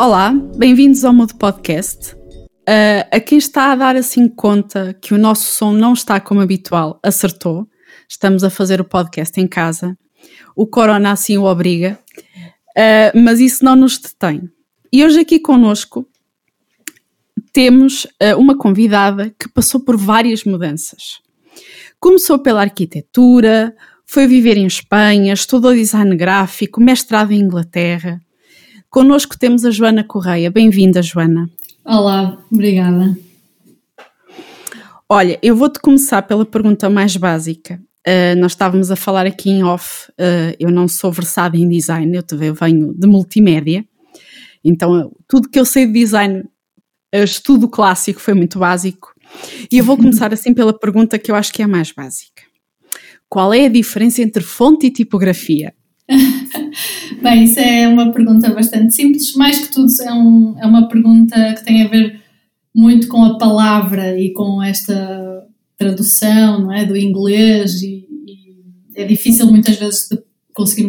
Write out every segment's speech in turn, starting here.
Olá, bem-vindos ao Mudo Podcast. Uh, a quem está a dar assim conta que o nosso som não está como habitual, acertou. Estamos a fazer o podcast em casa. O corona assim o obriga, uh, mas isso não nos detém. E hoje aqui conosco temos uh, uma convidada que passou por várias mudanças. Começou pela arquitetura, foi viver em Espanha, estudou design gráfico, mestrado em Inglaterra. Conosco temos a Joana Correia. Bem-vinda, Joana. Olá, obrigada. Olha, eu vou-te começar pela pergunta mais básica. Uh, nós estávamos a falar aqui em off, uh, eu não sou versada em design, eu, eu venho de multimédia, então tudo que eu sei de design, estudo clássico foi muito básico. E eu vou começar assim pela pergunta que eu acho que é a mais básica. Qual é a diferença entre fonte e tipografia? Bem, isso é uma pergunta bastante simples. Mais que tudo, é, um, é uma pergunta que tem a ver muito com a palavra e com esta tradução não é, do inglês e, e é difícil muitas vezes de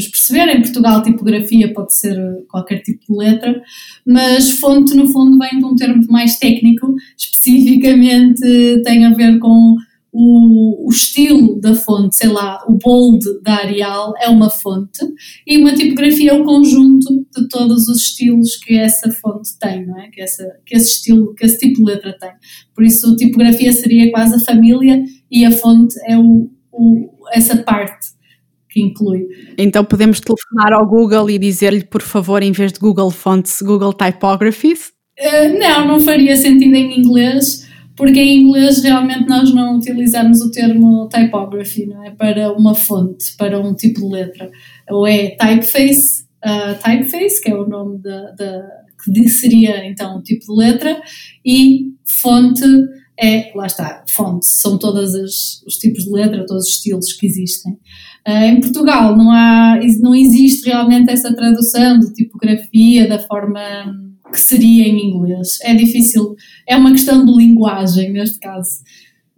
perceber. Em Portugal, tipografia pode ser qualquer tipo de letra, mas fonte, no fundo, vem de um termo mais técnico, especificamente tem a ver com o, o, estilo da fonte, sei lá, o bold da Arial é uma fonte e uma tipografia é o conjunto de todos os estilos que essa fonte tem, não é? Que, essa, que esse estilo, que esse tipo de letra tem. Por isso, tipografia seria quase a família e a fonte é o, o essa parte que inclui. Então podemos telefonar ao Google e dizer-lhe, por favor, em vez de Google Fonts, Google Typographies? Uh, não, não faria sentido em inglês porque em inglês realmente nós não utilizamos o termo typography, não é? Para uma fonte, para um tipo de letra. Ou é typeface, uh, typeface, que é o nome da, da que seria então o tipo de letra, e fonte é, lá está, fonte, são todos os tipos de letra, todos os estilos que existem. Uh, em Portugal não, há, não existe realmente essa tradução de tipografia da forma que seria em inglês. É difícil, é uma questão de linguagem neste caso.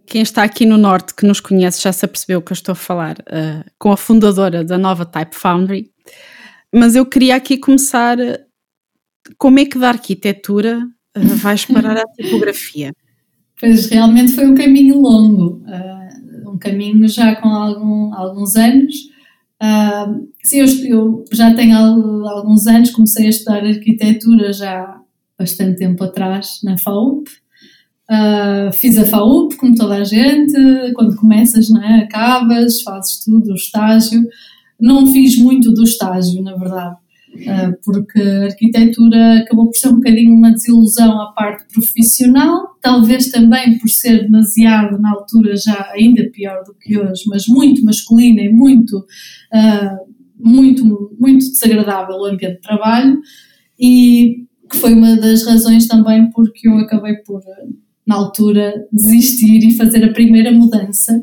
Quem está aqui no Norte que nos conhece já se apercebeu que eu estou a falar uh, com a fundadora da nova Type Foundry, mas eu queria aqui começar como é que da arquitetura uh, vais parar a tipografia? Pois realmente foi um caminho longo, uh, um caminho já com algum, alguns anos, Uh, sim, eu, eu, já tenho alguns anos, comecei a estudar arquitetura já bastante tempo atrás na FAUP. Uh, fiz a FAUP, como toda a gente, quando começas, né, acabas, fazes tudo, o estágio. Não fiz muito do estágio, na verdade. Ah, porque a arquitetura acabou por ser um bocadinho uma desilusão à parte profissional, talvez também por ser demasiado, na altura já ainda pior do que hoje, mas muito masculina e muito, uh, muito, muito desagradável o ambiente de trabalho, e que foi uma das razões também porque eu acabei por, na altura, desistir e fazer a primeira mudança,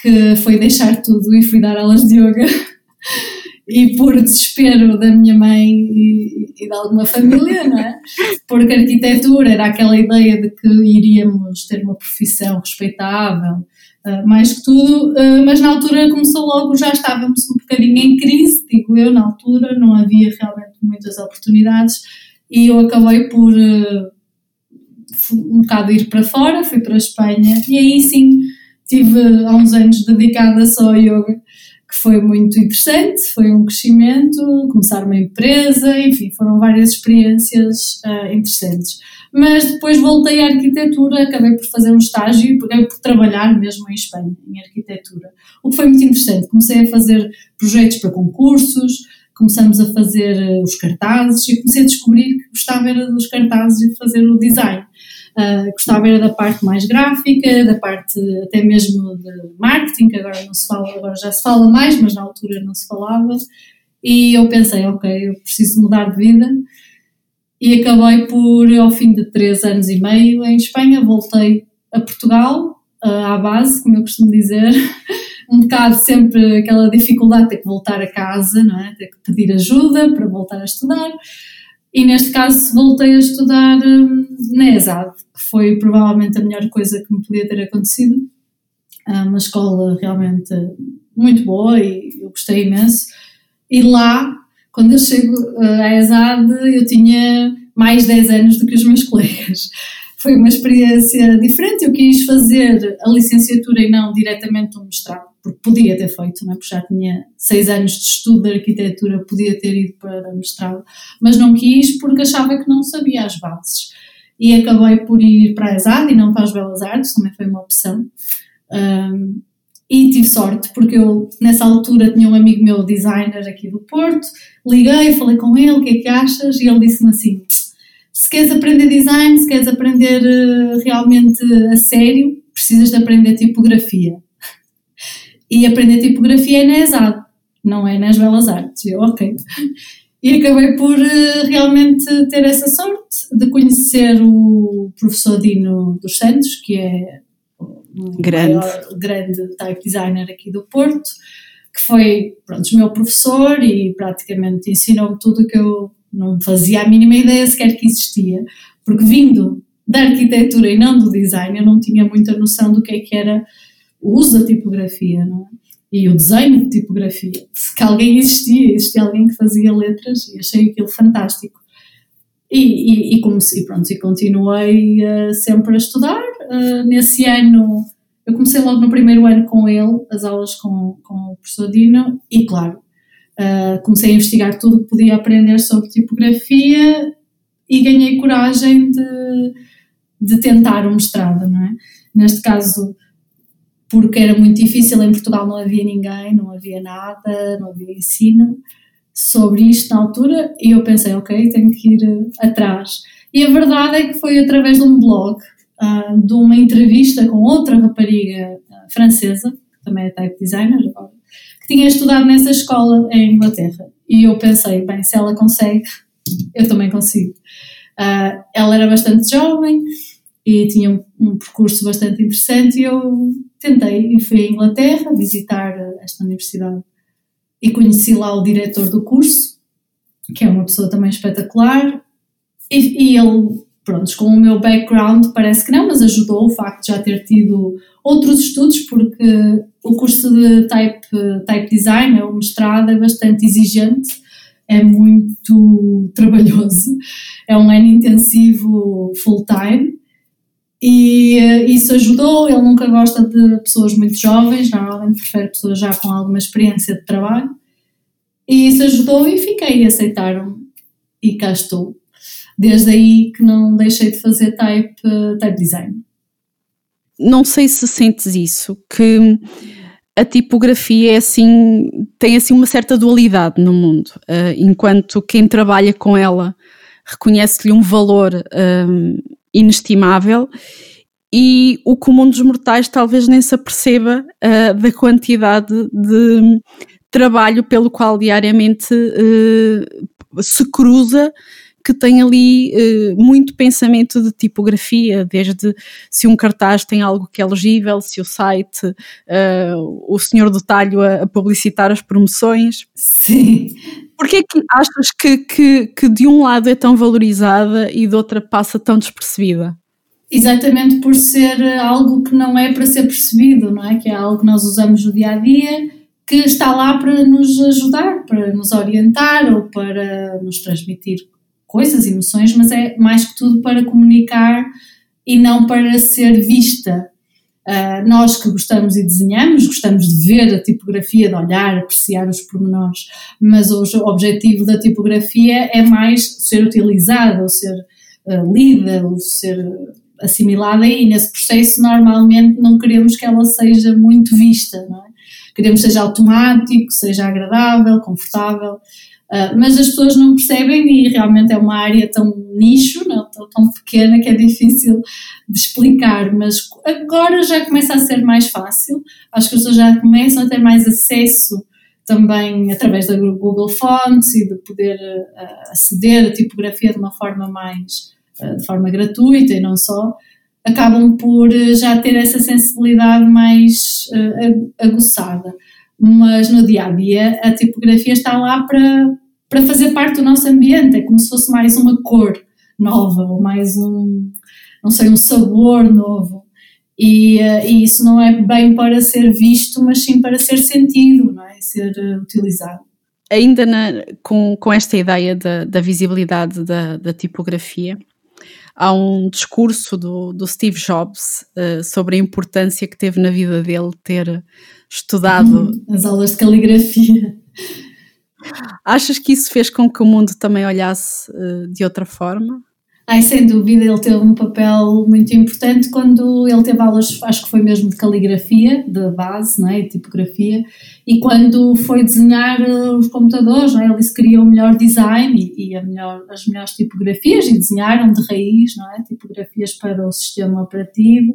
que foi deixar tudo e fui dar aulas de yoga. e por desespero da minha mãe e, e de alguma família, não é? Porque arquitetura era aquela ideia de que iríamos ter uma profissão respeitável, uh, mais que tudo, uh, mas na altura começou logo, já estávamos um bocadinho em crise, digo eu, na altura, não havia realmente muitas oportunidades e eu acabei por uh, um bocado ir para fora, fui para a Espanha e aí sim tive há uns anos dedicada só ao yoga que foi muito interessante, foi um crescimento, começar uma empresa, enfim, foram várias experiências uh, interessantes. Mas depois voltei à arquitetura, acabei por fazer um estágio e acabei por trabalhar mesmo em Espanha, em arquitetura. O que foi muito interessante, comecei a fazer projetos para concursos, começamos a fazer uh, os cartazes e comecei a descobrir que gostava era dos cartazes e de fazer o design. Uh, gostava era da parte mais gráfica, da parte até mesmo de marketing, que agora não se fala, agora já se fala mais, mas na altura não se falava. E eu pensei, ok, eu preciso mudar de vida. E acabei por, ao fim de três anos e meio em Espanha, voltei a Portugal, uh, à base, como eu costumo dizer. um bocado sempre aquela dificuldade de ter que voltar a casa, não é? Ter que pedir ajuda para voltar a estudar. E neste caso voltei a estudar hum, na ESAD, que foi provavelmente a melhor coisa que me podia ter acontecido. É uma escola realmente muito boa e eu gostei imenso. E lá, quando eu chego eh, à ESAD, eu tinha mais 10 anos do que os meus colegas. Foi uma experiência diferente. Eu quis fazer a licenciatura e não diretamente um mestrado, porque podia ter feito, não é? porque já tinha 6 anos de estudo de arquitetura, podia ter ido para mestrado, mas não quis porque achava que não sabia as bases. E acabei por ir para a ESAD e não para as Belas Artes, também foi uma opção. Um, e tive sorte, porque eu nessa altura tinha um amigo meu designer aqui do Porto, liguei, falei com ele, o que é que achas? E ele disse-me assim: se queres aprender design, se queres aprender uh, realmente a sério, precisas de aprender tipografia. E aprender tipografia é na ESAD, não é nas Belas Artes. Eu, ok. E acabei por uh, realmente ter essa sorte de conhecer o professor Dino dos Santos, que é grande. Maior, grande type designer aqui do Porto, que foi, pronto, meu professor e praticamente ensinou-me tudo o que eu não fazia a mínima ideia sequer que existia, porque vindo da arquitetura e não do design, eu não tinha muita noção do que é que era o uso da tipografia, não é? E o desenho de tipografia. Que alguém existia, existia alguém que fazia letras e achei aquilo fantástico. E, e, e, comecei, pronto, e continuei uh, sempre a estudar. Uh, nesse ano, eu comecei logo no primeiro ano com ele, as aulas com, com o professor Dino, e claro, uh, comecei a investigar tudo que podia aprender sobre tipografia e ganhei coragem de, de tentar o mestrado, não é? Neste caso, porque era muito difícil, em Portugal não havia ninguém, não havia nada, não havia ensino sobre isto na altura e eu pensei, ok, tenho que ir uh, atrás. E a verdade é que foi através de um blog, uh, de uma entrevista com outra rapariga uh, francesa, que também é type designer agora, que tinha estudado nessa escola em Inglaterra. E eu pensei, bem, se ela consegue, eu também consigo. ela era bastante jovem e tinha um percurso bastante interessante e eu tentei e fui à Inglaterra visitar esta universidade e conheci lá o diretor do curso, que é uma pessoa também espetacular, e, e ele, pronto, com o meu background parece que não, mas ajudou o facto de já ter tido outros estudos, porque o curso de type, type design, o mestrado, é bastante exigente, é muito trabalhoso, é um ano intensivo full time, e uh, isso ajudou. Ele nunca gosta de pessoas muito jovens, normalmente prefere pessoas já com alguma experiência de trabalho. E isso ajudou e fiquei, aceitaram e cá estou. Desde aí que não deixei de fazer type, type design. Não sei se sentes isso, que a tipografia é assim, tem assim uma certa dualidade no mundo, uh, enquanto quem trabalha com ela reconhece-lhe um valor um, inestimável e o comum dos mortais talvez nem se aperceba uh, da quantidade de trabalho pelo qual diariamente uh, se cruza que tem ali uh, muito pensamento de tipografia, desde se um cartaz tem algo que é legível, se o site, uh, o senhor do talho a, a, publicitar as promoções. Sim. Porquê é que achas que, que, que de um lado é tão valorizada e de outra passa tão despercebida? Exatamente por ser algo que não é para ser percebido, não é? Que é algo que nós usamos no dia a dia, que está lá para nos ajudar, para nos orientar ou para nos transmitir coisas, emoções, mas é mais que tudo para comunicar e não para ser vista. Uh, nós que gostamos e desenhamos, gostamos de ver a tipografia, de olhar, apreciar os pormenores, mas o objetivo da tipografia é mais ser utilizada, ou ser uh, lida, ou ser assimilada e nesse processo normalmente não queremos que ela seja muito vista, não é? Queremos que seja automático, seja agradável, confortável Uh, mas as pessoas não percebem e realmente é uma área tão nicho, não, tão, tão, pequena que é difícil de explicar, mas agora já começa a ser mais fácil, acho que as pessoas já começam a ter mais acesso também através da Google Fonts e de poder uh, aceder à tipografia de uma forma mais, uh, de forma gratuita e não só, acabam por já ter essa sensibilidade mais aguçada mas no dia a dia a tipografia está lá para, para fazer parte do nosso ambiente, é como se fosse mais uma cor nova ou mais um, não sei, um sabor novo. E, uh, e isso não é bem para ser visto, mas sim para ser sentido, não é? ser uh, utilizado. ainda na, com, com esta ideia da, da visibilidade da, da tipografia, há um discurso do, do Steve Jobs uh, sobre a importância que teve na vida dele ter estudado. Hum, as aulas de caligrafia. Achas que isso fez com que o mundo também olhasse uh, de outra forma? Ai, sem dúvida, ele teve um papel muito importante quando ele teve aulas, acho que foi mesmo de caligrafia, de base, não é? de tipografia, e quando foi desenhar eh, os computadores, não é? ele disse que queria o melhor design e, e melhor, as melhores tipografias, e desenharam de raiz, não é? tipografias para o sistema operativo,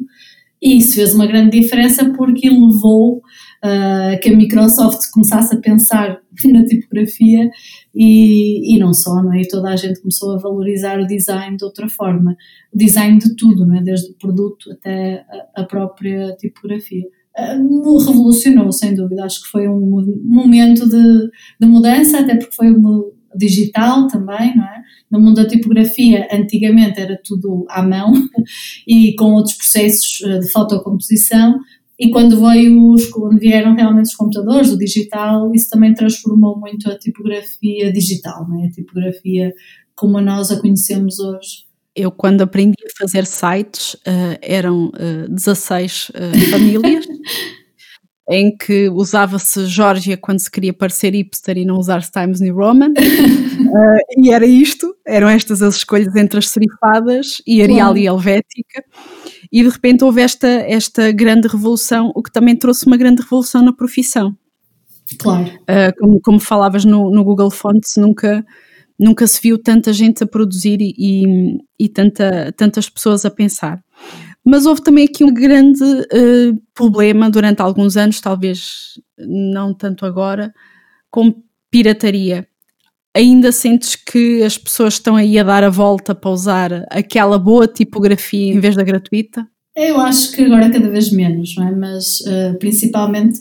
e isso fez uma grande diferença porque levou uh, que a Microsoft começasse a pensar na tipografia e, e não só, não é? E toda a gente começou a valorizar o design de outra forma. O design de tudo, não é? Desde o produto até a, a própria tipografia. Uh, revolucionou, sem dúvida. Acho que foi um momento de, de mudança, até porque foi um digital também, não é? No mundo da tipografia, antigamente era tudo à mão e com outros processos ah, de fotocomposição. E quando veio os, quando vieram realmente os computadores, o digital, isso também transformou muito a tipografia digital, né? a tipografia como nós a conhecemos hoje. Eu, quando aprendi a fazer sites, uh, eram uh, 16 uh, famílias, em que usava-se Georgia quando se queria parecer hipster e não usar Times New Roman. uh, e era isto, eram estas as escolhas entre as serifadas e Arial e Helvética e de repente houve esta, esta grande revolução, o que também trouxe uma grande revolução na profissão. Claro. Uh, como, como, falavas no, no, Google Fonts, nunca, nunca se viu tanta gente a produzir e, e, e tanta, tantas pessoas a pensar. Mas houve também aqui um grande uh, problema durante alguns anos, talvez não tanto agora, com pirataria. Ainda sentes que as pessoas estão aí a dar a volta para usar aquela boa tipografia em vez da gratuita? Eu acho que agora cada vez menos, não é? Mas uh, principalmente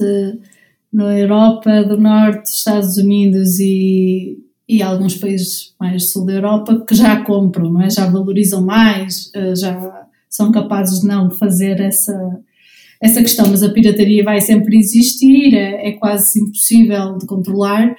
na Europa do Norte, Estados Unidos e, e alguns países mais sul da Europa que já compram, não é? Já valorizam mais, uh, já são capazes de não fazer essa essa questão, mas a pirataria vai sempre existir, é, é quase impossível de controlar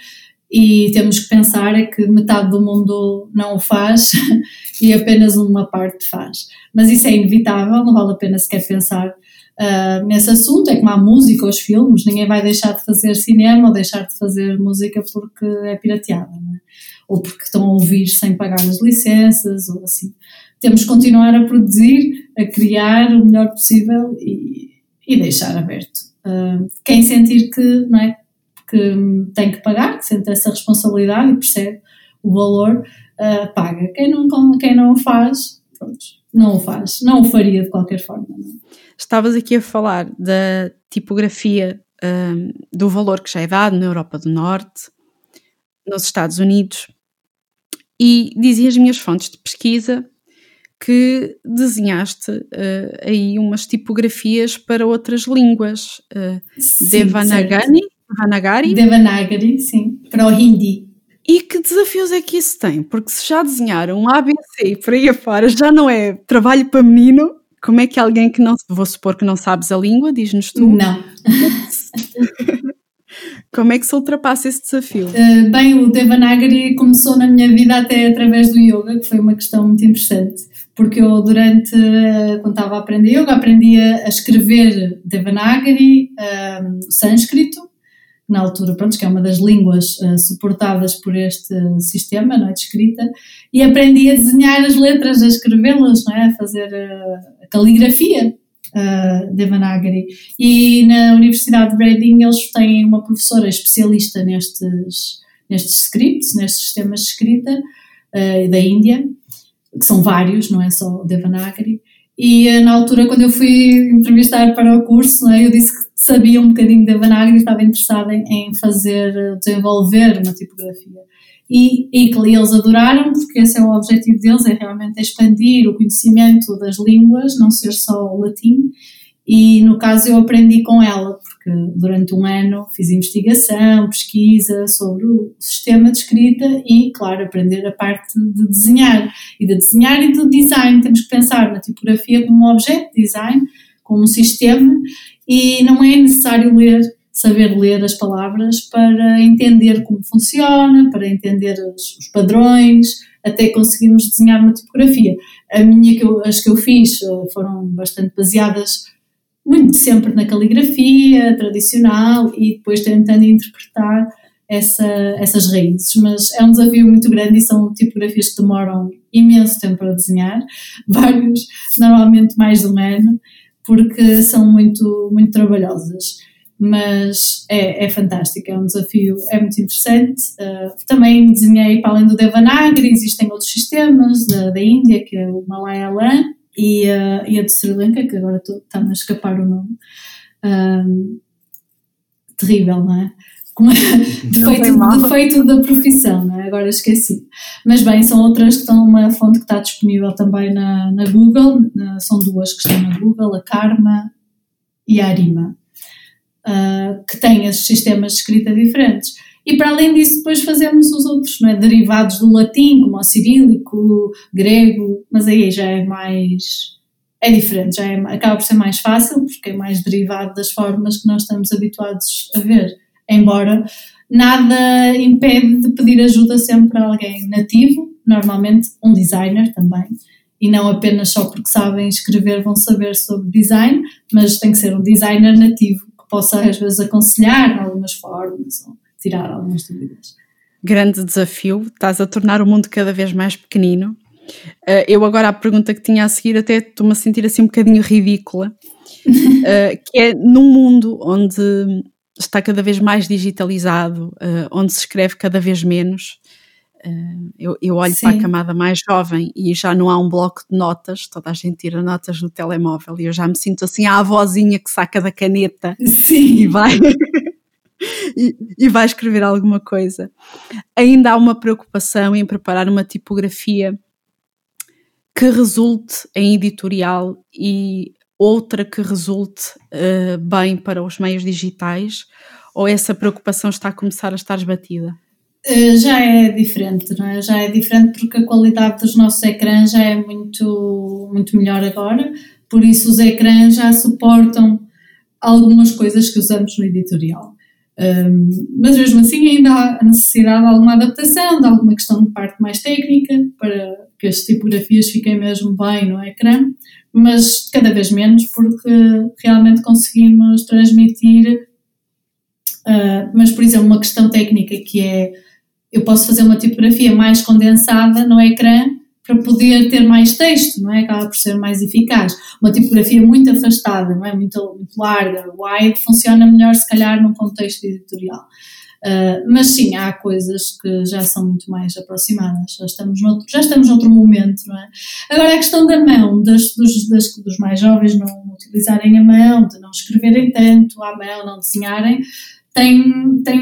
e temos que pensar é que metade do mundo não o faz e apenas uma parte faz. Mas isso é inevitável, não vale a pena sequer pensar uh, nesse assunto. É como a música, os filmes, ninguém vai deixar de fazer cinema ou deixar de fazer música porque é pirateada, é? ou porque estão a ouvir sem pagar as licenças, ou assim. Temos que continuar a produzir, a criar o melhor possível e, e deixar aberto. Uh, quem sentir que, não é, que tem que pagar, que sente essa responsabilidade e percebe o valor, uh, paga. Quem não, quem não o faz, pronto, não o faz, não o faria de qualquer forma. É? Estavas aqui a falar da tipografia um, do valor que já é dado na Europa do Norte, nos Estados Unidos, e dizia as minhas fontes de pesquisa que desenhaste uh, aí umas tipografias para outras línguas. Uh, Devanagari, Devanagari? Devanagari, sim, para o Hindi. E que desafios é que isso tem? Porque se já desenharam um ABC por aí afora já não é trabalho para menino, como é que alguém que não, vou supor que não sabes a língua, diz-nos tu? Não. Como é que se ultrapassa esse desafio? Uh, bem, o Devanagari começou na minha vida até através do yoga, que foi uma questão muito interessante, porque eu durante, uh, quando estava a aprender yoga, aprendia a escrever Devanagari, um, sânscrito, na altura, pronto, que é uma das línguas uh, suportadas por este sistema não é, de escrita, e aprendi a desenhar as letras, a escrevê-las, é, a fazer uh, a caligrafia uh, Devanagari. E na Universidade de Reading eles têm uma professora especialista nestes, nestes scripts, nestes sistemas de escrita uh, da Índia, que são vários, não é só o Devanagari, e na altura, quando eu fui entrevistar para o curso, é, eu disse que sabia um bocadinho de Vanagri e estava interessada em fazer, desenvolver uma tipografia. E, e que eles adoraram, porque esse é o objetivo deles, é realmente expandir o conhecimento das línguas, não ser só o latim, e no caso eu aprendi com ela, porque durante um ano fiz investigação, pesquisa sobre o sistema de escrita e, claro, aprender a parte de desenhar. E de desenhar e de design. Temos que pensar na tipografia como um objeto de design, como um sistema, e não é necessário ler saber ler as palavras para entender como funciona, para entender os, os padrões, até conseguirmos desenhar uma tipografia. A minha, que eu, as que eu fiz eh, foram bastante baseadas muito sempre na caligrafia tradicional e depois tentando interpretar essa, essas raízes, mas é um desafio muito grande e são tipografias que demoram imenso tempo a desenhar, vários, normalmente mais de um ano, porque são muito, muito trabalhosas. Mas é, é fantástico, é um desafio, é muito interessante. Uh, também desenhei para além do Devanagari, existem outros sistemas da, da Índia, que é o Malayalam, e, uh, e a de Sri Lanka, que agora está-me a escapar o nome. Uh, terrível, não é? como é defeito, defeito da profissão, não é? agora esqueci. Mas bem, são outras que estão, uma fonte que está disponível também na, na Google, na, são duas que estão na Google, a Karma e a Arima, uh, que têm esses sistemas de escrita diferentes. E para além disso, depois fazemos os outros, não é? derivados do latim, como o cirílico, grego, mas aí já é mais. é diferente, já é, acaba por ser mais fácil, porque é mais derivado das formas que nós estamos habituados a ver embora nada impede de pedir ajuda sempre a alguém nativo, normalmente um designer também, e não apenas só porque sabem escrever vão saber sobre design, mas tem que ser um designer nativo que possa às vezes aconselhar algumas formas ou tirar algumas dúvidas. Grande desafio, estás a tornar o mundo cada vez mais pequenino. Uh, eu agora a pergunta que tinha a seguir até estou-me a sentir assim um bocadinho ridícula, uh, que é num mundo onde está cada vez mais digitalizado, uh, onde se escreve cada vez menos. Eu, eu, olho Sim. para a camada mais jovem e já não há um bloco de notas, toda a gente tira notas no telemóvel e eu já me sinto assim a avózinha que saca da caneta Sim. e vai. e, e vai escrever alguma coisa. Ainda há uma preocupação em preparar uma tipografia que resulte em editorial e outra que resulte uh, bem para os meios digitais? Ou essa preocupação está a começar a estar esbatida? Uh, já é diferente, não é? Já é diferente porque a qualidade dos nossos ecrãs já é muito, muito melhor agora, por isso os ecrãs já suportam algumas coisas que usamos no editorial. Um, mas mesmo assim ainda há a necessidade de alguma adaptação, de alguma questão de parte mais técnica para que as tipografias fiquem mesmo bem no ecrã, mas cada vez menos porque realmente conseguimos transmitir. Uh, mas, por exemplo, uma questão técnica que é eu posso fazer uma tipografia mais condensada no ecrã para poder ter mais texto, não é? Acaba por ser mais eficaz. Uma tipografia muito afastada, não é? Muito, muito larga, wide, funciona melhor se calhar num contexto editorial. Uh, mas sim, há coisas que já são muito mais aproximadas, já estamos noutro, já estamos noutro momento, não é? Agora a questão da mão, das, dos, das, dos mais jovens não utilizarem a mão, de não escreverem tanto à mão, não desenharem, tem, tem,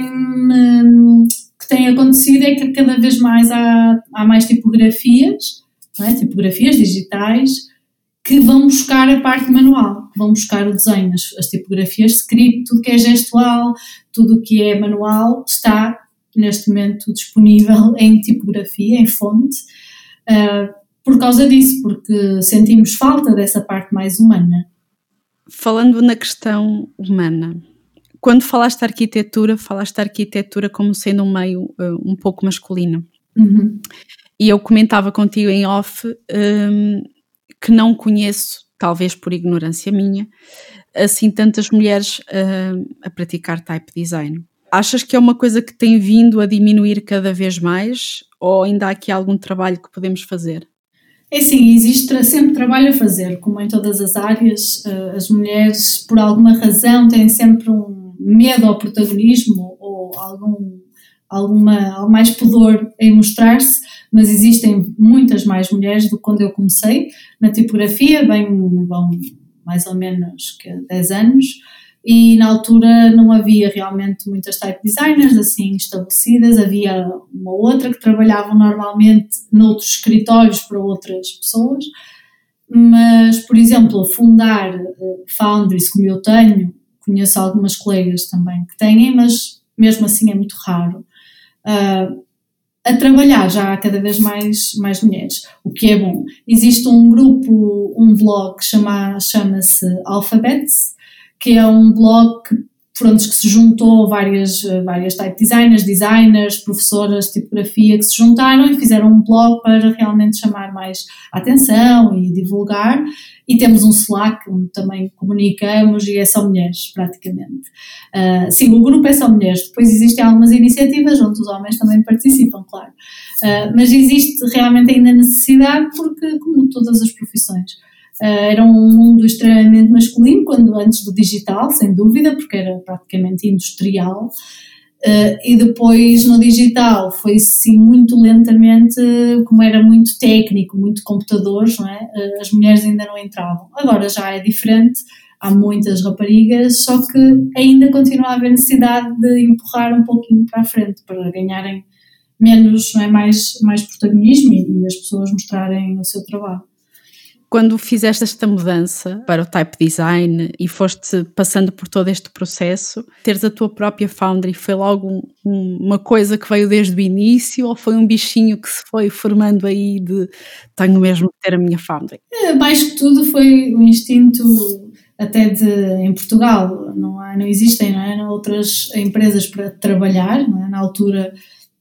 tem acontecido é que cada vez mais há, há mais tipografias, é? tipografias digitais, que vão buscar a parte manual, vão buscar o desenho, as, as tipografias, script, tudo que é gestual, tudo o que é manual está neste momento disponível em tipografia, em fonte, uh, por causa disso, porque sentimos falta dessa parte mais humana. Falando na questão humana, quando falaste de arquitetura, falaste de arquitetura como sendo um meio uh, um pouco masculino. Uhum. E eu comentava contigo em off um, que não conheço, talvez por ignorância minha, assim tantas mulheres uh, a praticar type design. Achas que é uma coisa que tem vindo a diminuir cada vez mais ou ainda há aqui algum trabalho que podemos fazer? É sim, existe sempre trabalho a fazer, como em todas as áreas. Uh, as mulheres, por alguma razão, têm sempre um medo ao protagonismo ou algum, alguma, mais pudor em mostrar-se, mas existem muitas mais mulheres do que quando eu comecei na tipografia, bem, bom, mais ou menos que 10 anos, e na altura não havia realmente muitas type designers assim estabelecidas, havia uma outra que trabalhavam normalmente noutros escritórios para outras pessoas, mas, por exemplo, fundar uh, foundries como eu tenho, conheço algumas colegas também que têm, mas mesmo assim é muito raro. Uh, a trabalhar já há cada vez mais, mais mulheres, o que é bom. Existe um grupo, um blog que chama, chama-se Alphabets, que é um blog que pronto, que se juntou várias, várias type designers, designers, professoras de tipografia que se juntaram e fizeram um blog para realmente chamar mais atenção e divulgar. E temos um Slack onde também comunicamos e é só mulheres, praticamente. Uh, sim, o grupo é só mulheres. Depois existem algumas iniciativas onde os homens também participam, claro. Uh, mas existe realmente ainda necessidade porque, como todas as profissões, era um mundo extremamente masculino, quando antes do digital, sem dúvida, porque era praticamente industrial. Uh, e depois no digital foi sim muito lentamente, como era muito técnico, muito computadores, não é? Uh, as mulheres ainda não entravam. Agora já é diferente, há muitas raparigas, só que ainda continua a haver necessidade de empurrar um pouquinho para a frente para ganharem menos, não é? mais, mais protagonismo e, e as pessoas mostrarem o seu trabalho quando fizeste esta mudança para o type design e foste passando por todo este processo, teres a tua própria foundry foi logo um, uma coisa que veio desde o início ou foi um bichinho que se foi formando aí de tenho mesmo que ter a minha foundry? É, mais que tudo foi o instinto até de em Portugal não, há, não existem não é? outras empresas para trabalhar é? na altura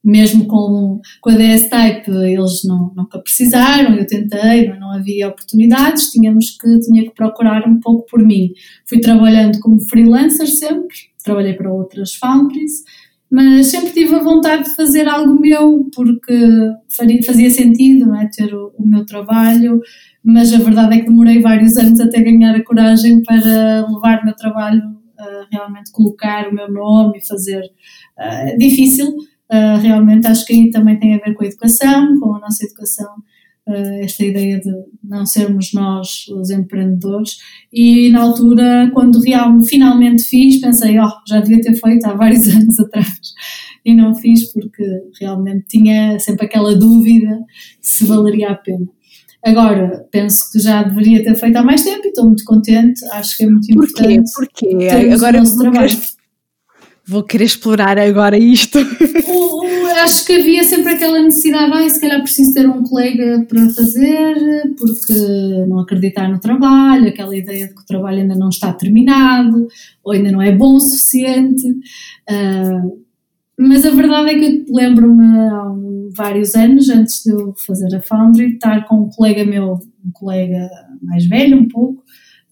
mesmo com, com a DS Type eles não, nunca precisaram, eu tentei, não, não havia oportunidades, tínhamos que, tinha que procurar um pouco por mim. Fui trabalhando como freelancer sempre, trabalhei para outras foundries, mas sempre tive a vontade de fazer algo meu, porque faria, fazia sentido não é, ter o, o meu trabalho, mas a verdade é que demorei vários anos até ganhar a coragem para levar o meu trabalho a realmente colocar o meu nome e fazer. Uh, difícil, Uh, realmente acho que aí também tem a ver com a educação, com a nossa educação, uh, esta ideia de não sermos nós os empreendedores. E na altura, quando real, finalmente fiz, pensei, oh, já devia ter feito há vários anos atrás. E não fiz porque realmente tinha sempre aquela dúvida se valeria a pena. Agora, penso que já deveria ter feito há mais tempo e estou muito contente, acho que é muito importante. Porquê? Porquê? Agora vou querer, vou querer explorar agora isto. acho que havia sempre aquela necessidade, ah, se calhar preciso ter um colega para fazer, porque não acreditar no trabalho, aquela ideia de que o trabalho ainda não está terminado, ou ainda não é bom o suficiente. Uh, mas a verdade é que eu lembro-me há vários anos, antes de eu fazer a Foundry, estar com um colega meu, um colega mais velho um pouco,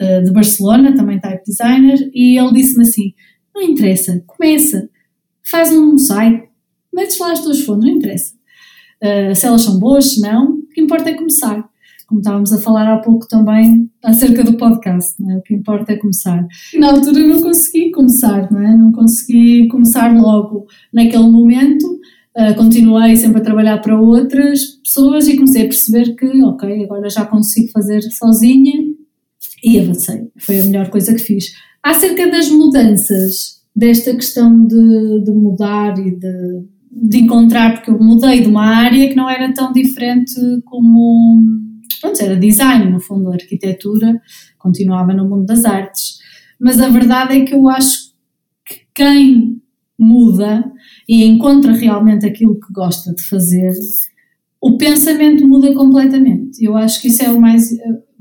uh, de Barcelona, também type designer, e ele disse-me assim, não interessa, começa, faz um site, metes lá as tuas fontes, não interessa. Uh, se elas são boas, se não, o que importa é começar. Como estávamos a falar há pouco também acerca do podcast, é? o que importa é começar. Na altura não consegui começar, não, é? não consegui começar logo naquele momento. Uh, continuei sempre a trabalhar para outras pessoas e comecei a perceber que, ok, agora já consigo fazer sozinha e avancei. Foi a melhor coisa que fiz. Acerca das mudanças, desta questão de, de mudar e de de encontrar, porque eu mudei de uma área que não era tão diferente como. Pronto, era design, no fundo, arquitetura, continuava no mundo das artes. Mas a verdade é que eu acho que quem muda e encontra realmente aquilo que gosta de fazer, o pensamento muda completamente. Eu acho que isso é o mais.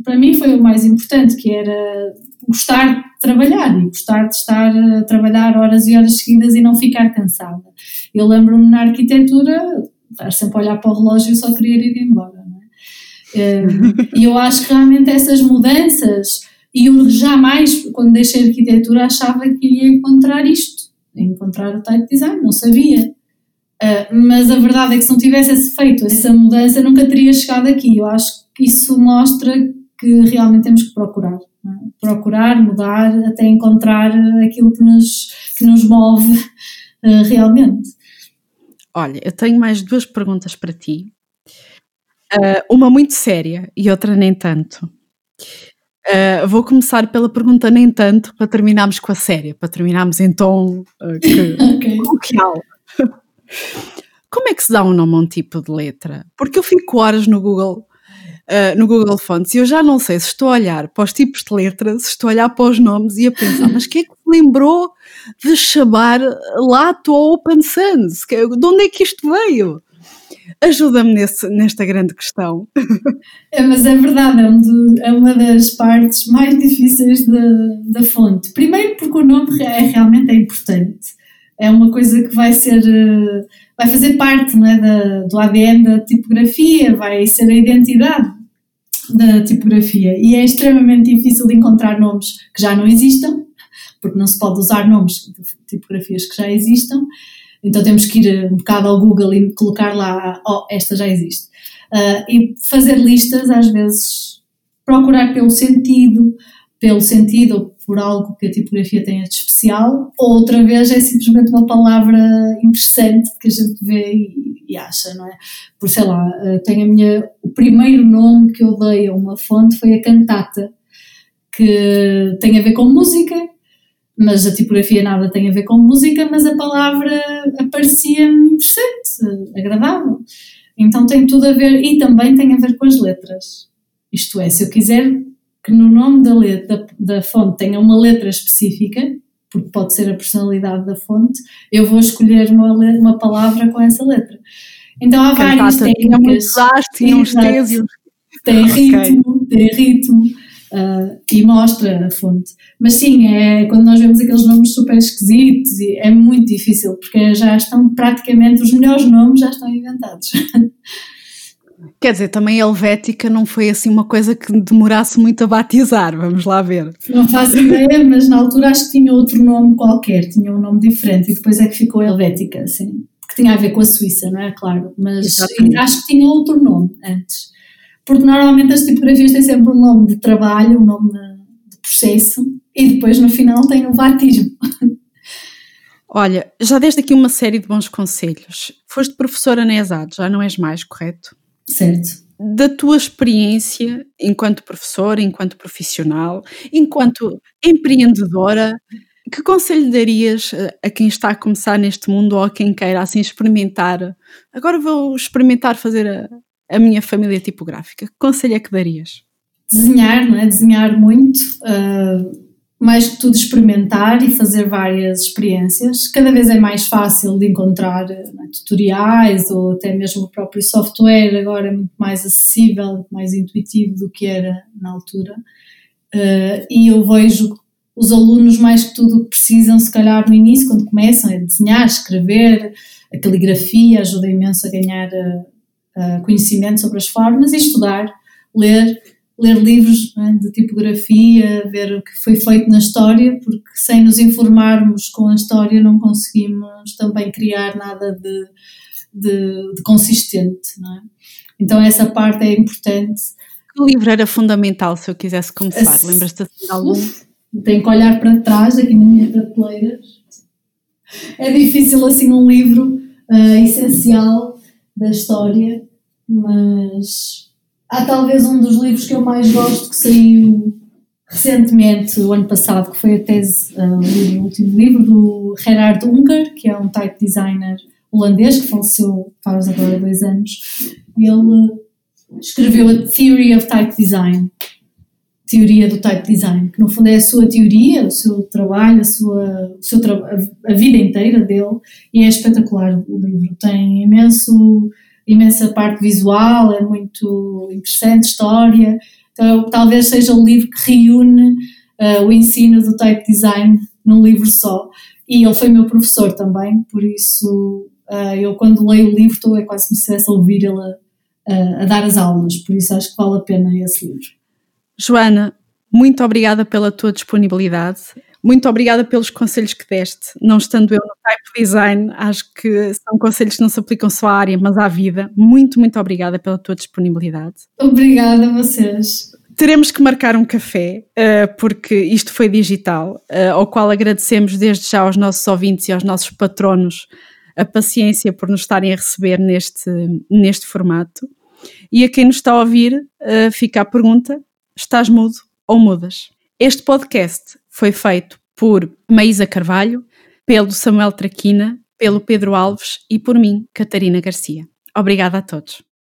Para mim, foi o mais importante, que era gostar de trabalhar e gostar de estar a trabalhar horas e horas seguidas e não ficar cansada. Eu lembro-me na arquitetura, estar sempre a olhar para o relógio e só querer ir embora. É? Eh, e eu acho que realmente essas mudanças, e eu jamais, quando deixei a arquitetura, achava que ia encontrar isto, encontrar o type design, não sabia. Uh, mas a verdade é que se não tivesse feito essa mudança, nunca teria chegado aqui. Eu acho que isso mostra que realmente temos que procurar. É? Procurar, mudar, até encontrar aquilo que nos, que nos move uh, realmente. Olha, eu tenho mais duas perguntas para ti. Uh, uma muito séria e outra nem tanto. Uh, vou começar pela pergunta nem tanto, para terminarmos com a séria, para terminarmos em tom uh, que, okay. coloquial. Como é que se dá um nome a um tipo de letra? Porque eu fico horas no Google uh, no Google Fonts e eu já não sei se estou a olhar para os tipos de letras, se estou a olhar para os nomes e a pensar, mas quem é que se lembrou de chamar Lato ou Open Sans? De onde é que isto veio? Ajuda-me nesta grande questão. É, mas é verdade, é, um do, é uma das partes mais difíceis da, da fonte. Primeiro porque o nome é, realmente é importante. É uma coisa que vai ser, eh, vai fazer parte não é, da, do ADN da tipografia, vai ser a identidade da tipografia. E é extremamente difícil de encontrar nomes que já não existam, porque não se pode usar nomes de tipografias que já existam. Então temos que ir um bocado ao Google e colocar lá, oh, esta já existe. Uh, e fazer listas, às vezes, procurar pelo sentido, pelo sentido ou por algo que a tipografia tenha de especial, ou outra vez é simplesmente uma palavra interessante que a gente vê e, e acha, não é? Por sei lá, uh, tenho a minha, o primeiro nome que eu dei a uma fonte foi a cantata, que tem a ver com música mas a tipografia nada tem a ver com música, mas a palavra aparecia-me interessante, agradável. Então tem tudo a ver, e também tem a ver com as letras. Isto é, se eu quiser que no nome da, letra, da, da fonte tenha uma letra específica, porque pode ser a personalidade da fonte, eu vou escolher uma, uma palavra com essa letra. Então há várias técnicas. Tinha uns Tem ritmo, okay. tem ritmo uh, e mostra a fonte. Mas sim, é quando nós vemos aqueles nomes super esquisitos, é muito difícil, porque já estão praticamente, os melhores nomes já estão inventados. Quer dizer, também a Helvética não foi assim uma coisa que demorasse muito a batizar, vamos lá ver. Não faço ideia, mas na altura acho que tinha outro nome qualquer, tinha um nome diferente e depois é que ficou Helvética, assim, que tinha a ver com a Suíça, não é? Claro, mas Exatamente. acho que tinha outro nome antes porque normalmente as tipografias têm sempre um nome de trabalho, um nome de processo e depois no final tem o batismo. Olha, já deste aqui uma série de bons conselhos. Foste professora na ESAD, já não és mais, correto? Certo. Da tua experiência enquanto professora, enquanto profissional, enquanto empreendedora, que conselho darias a quem está a começar neste mundo ou a quem queira assim experimentar? Agora vou experimentar fazer a, a minha família tipográfica. Que conselho é que darias? Desenhar, não é? Desenhar muito, uh, mais que tudo experimentar e fazer várias experiências. Cada vez é mais fácil de encontrar é? tutoriais ou até mesmo o próprio software agora é muito mais acessível, mais intuitivo do que era na altura. Uh, e eu vejo os alunos mais que tudo precisam, se calhar no início, quando começam, é desenhar, escrever, a caligrafia ajuda imenso a ganhar uh, uh, conhecimento sobre as formas e estudar, ler, ler livros é, de tipografia, ver o que foi feito na história, porque sem nos informarmos com a história não conseguimos também criar nada de, de, de consistente. É? Então essa parte é importante. Que livro era fundamental se eu quisesse começar? Lembras-te de algum? Tenho que olhar para trás aqui nas minhas prateleiras. É difícil assim um livro uh, essencial da história mas há talvez um dos livros que eu mais gosto que saiu recentemente, o ano passado, que foi a tese, uh, o último livro do Gerard Unger, que é um type designer holandês que faleceu faz agora dois anos. Ele escreveu a Theory of Type Design, teoria do type design, que no fundo é a sua teoria, o seu trabalho, a sua o seu a vida inteira dele, e é espetacular o livro. Tem imenso imensa parte visual, é muito interessante, história. Então, talvez seja o livro que reúne uh, o ensino do type design num livro só. E ele foi meu professor também, por isso uh, eu quando leio o livro estou é quase como se estivesse a ouvir ele a, a, dar as aulas, por isso acho que vale a pena esse livro. Joana, muito obrigada pela tua disponibilidade. Muito obrigada pelos conselhos que deste. Não estando eu no type design, acho que são conselhos que não se aplicam só à área, mas à vida. Muito, muito obrigada pela tua disponibilidade. Obrigada a vocês. Teremos que marcar um café, uh, porque isto foi digital, uh, ao qual agradecemos desde já aos nossos ouvintes e aos nossos patronos a paciência por nos estarem a receber neste, neste formato. E a quem nos está a ouvir, uh, fica a pergunta: estás mudo ou mudas? Este podcast foi feito por Maísa Carvalho, pelo Samuel Traquina, pelo Pedro Alves e por mim, Catarina Garcia. Obrigada a todos.